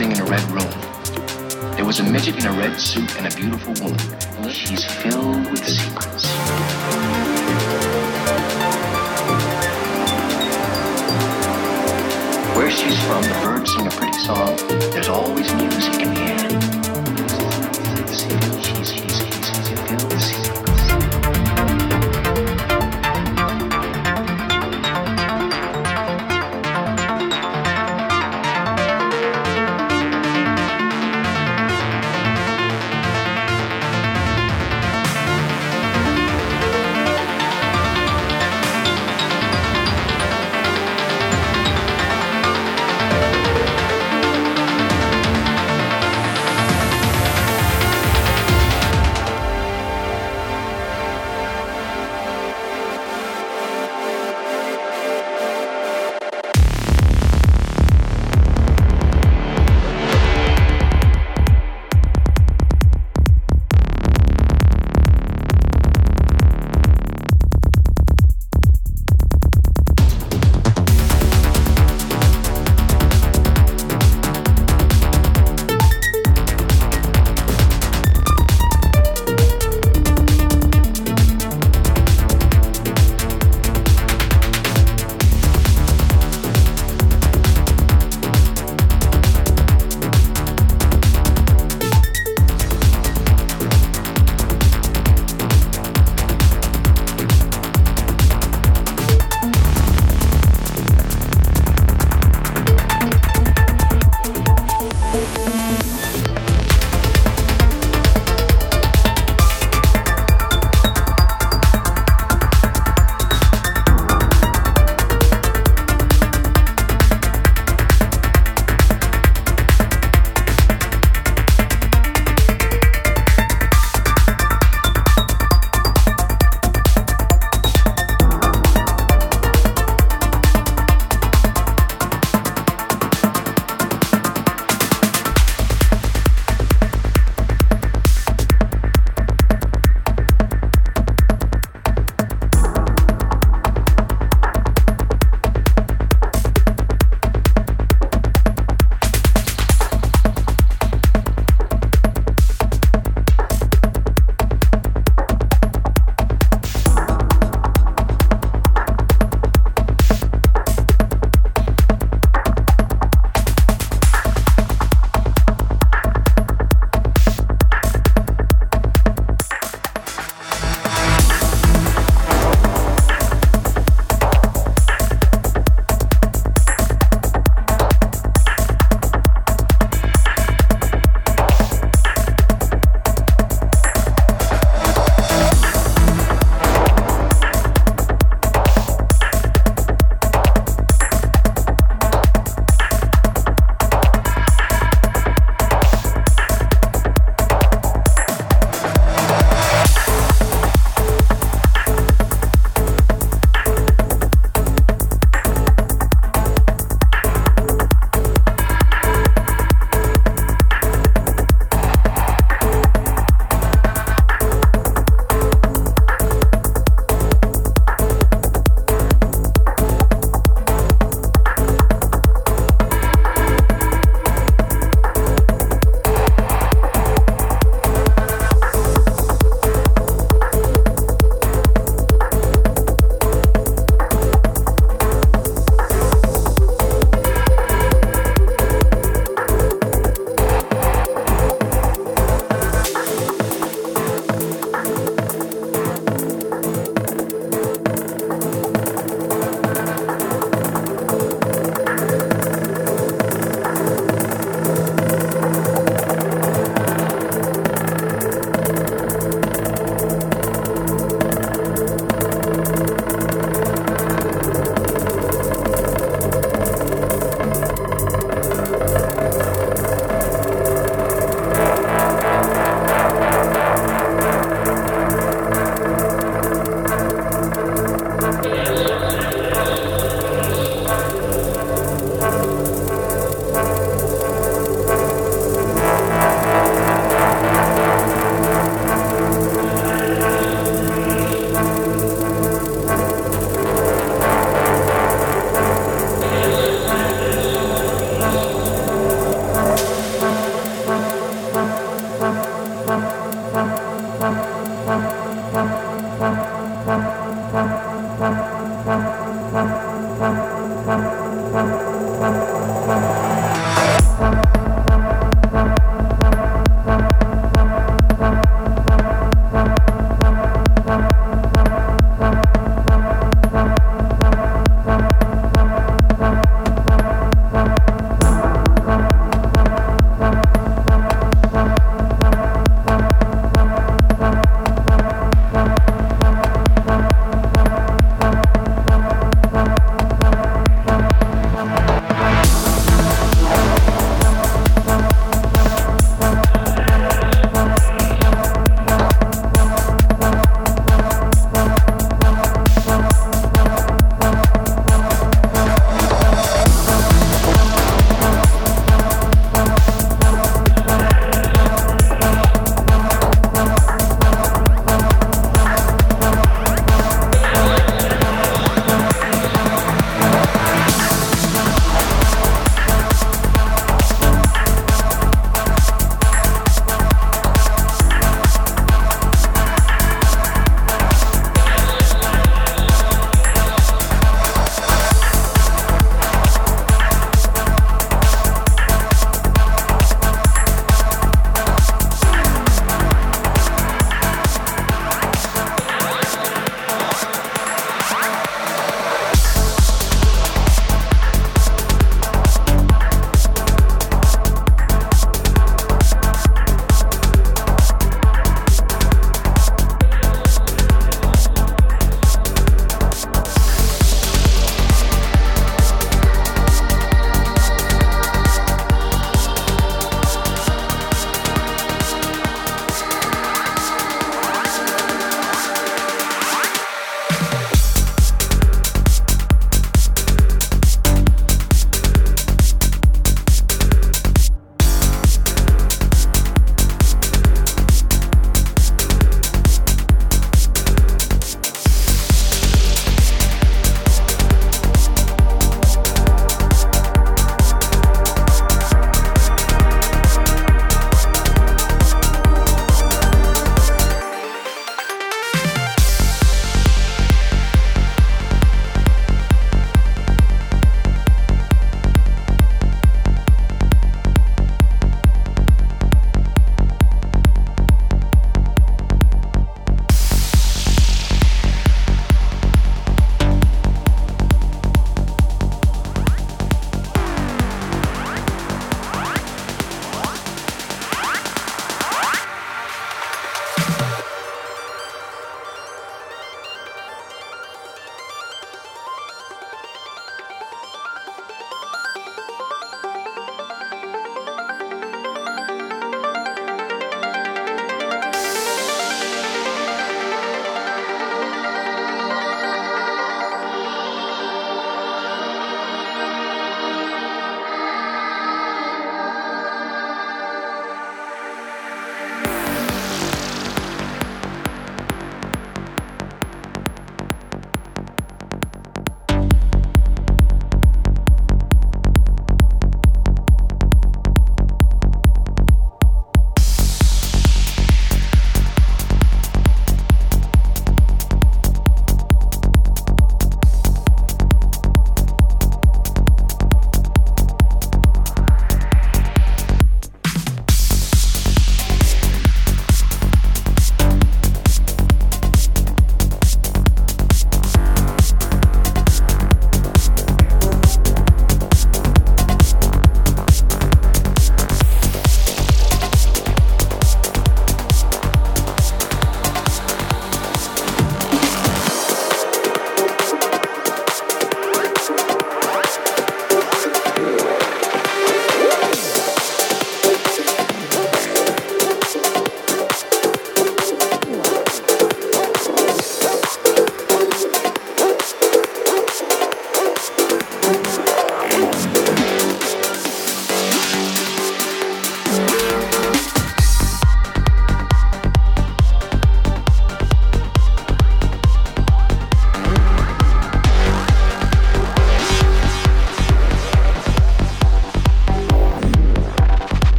sitting in a red room. There was a midget in a red suit and a beautiful woman. She's filled with secrets. Where she's from, the birds sing a pretty song. There's always music in the air.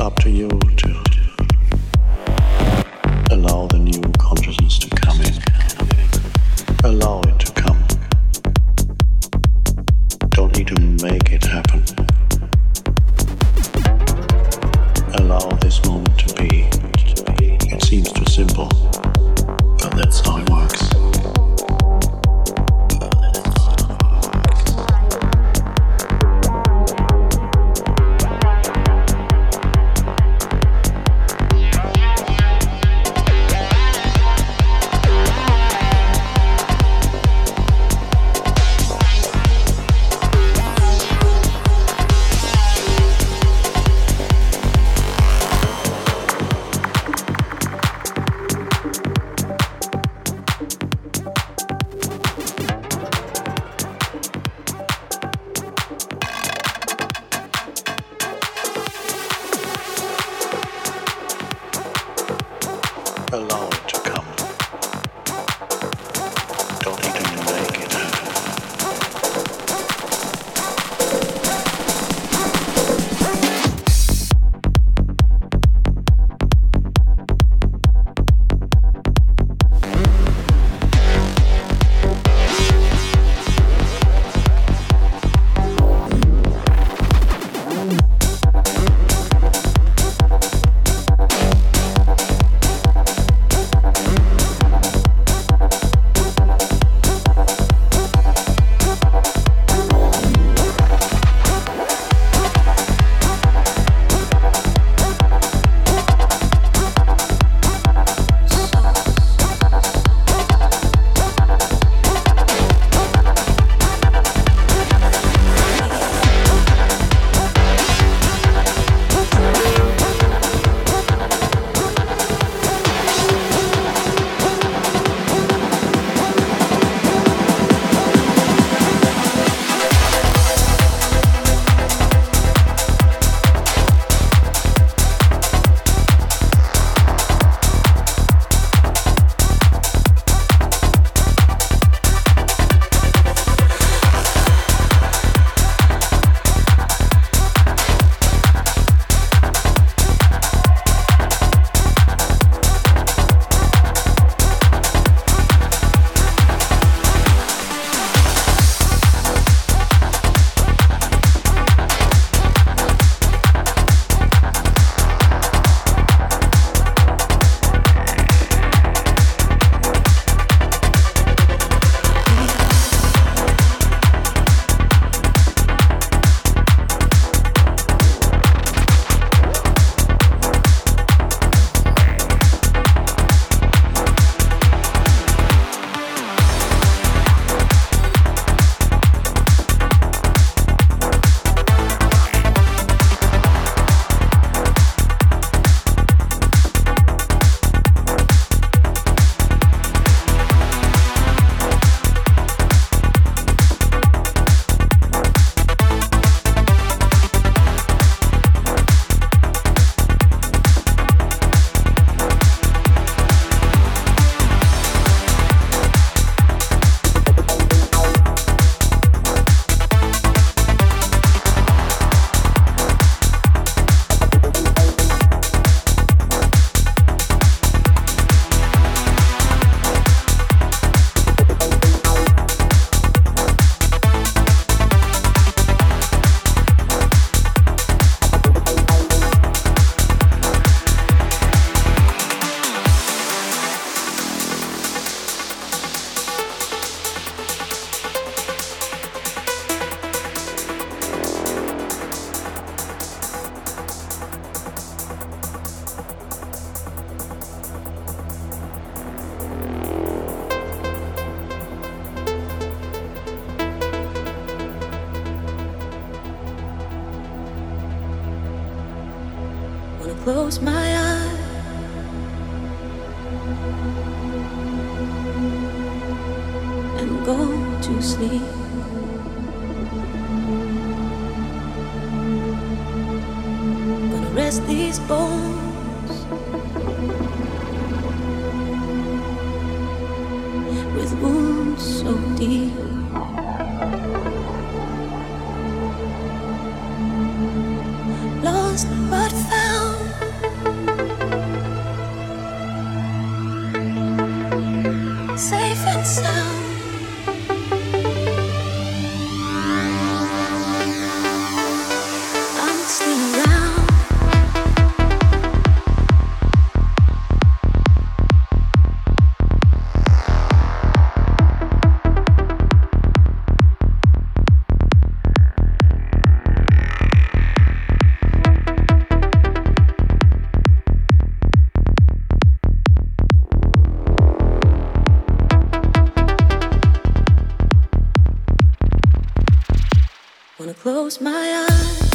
Lost you found. Wanna close my eyes.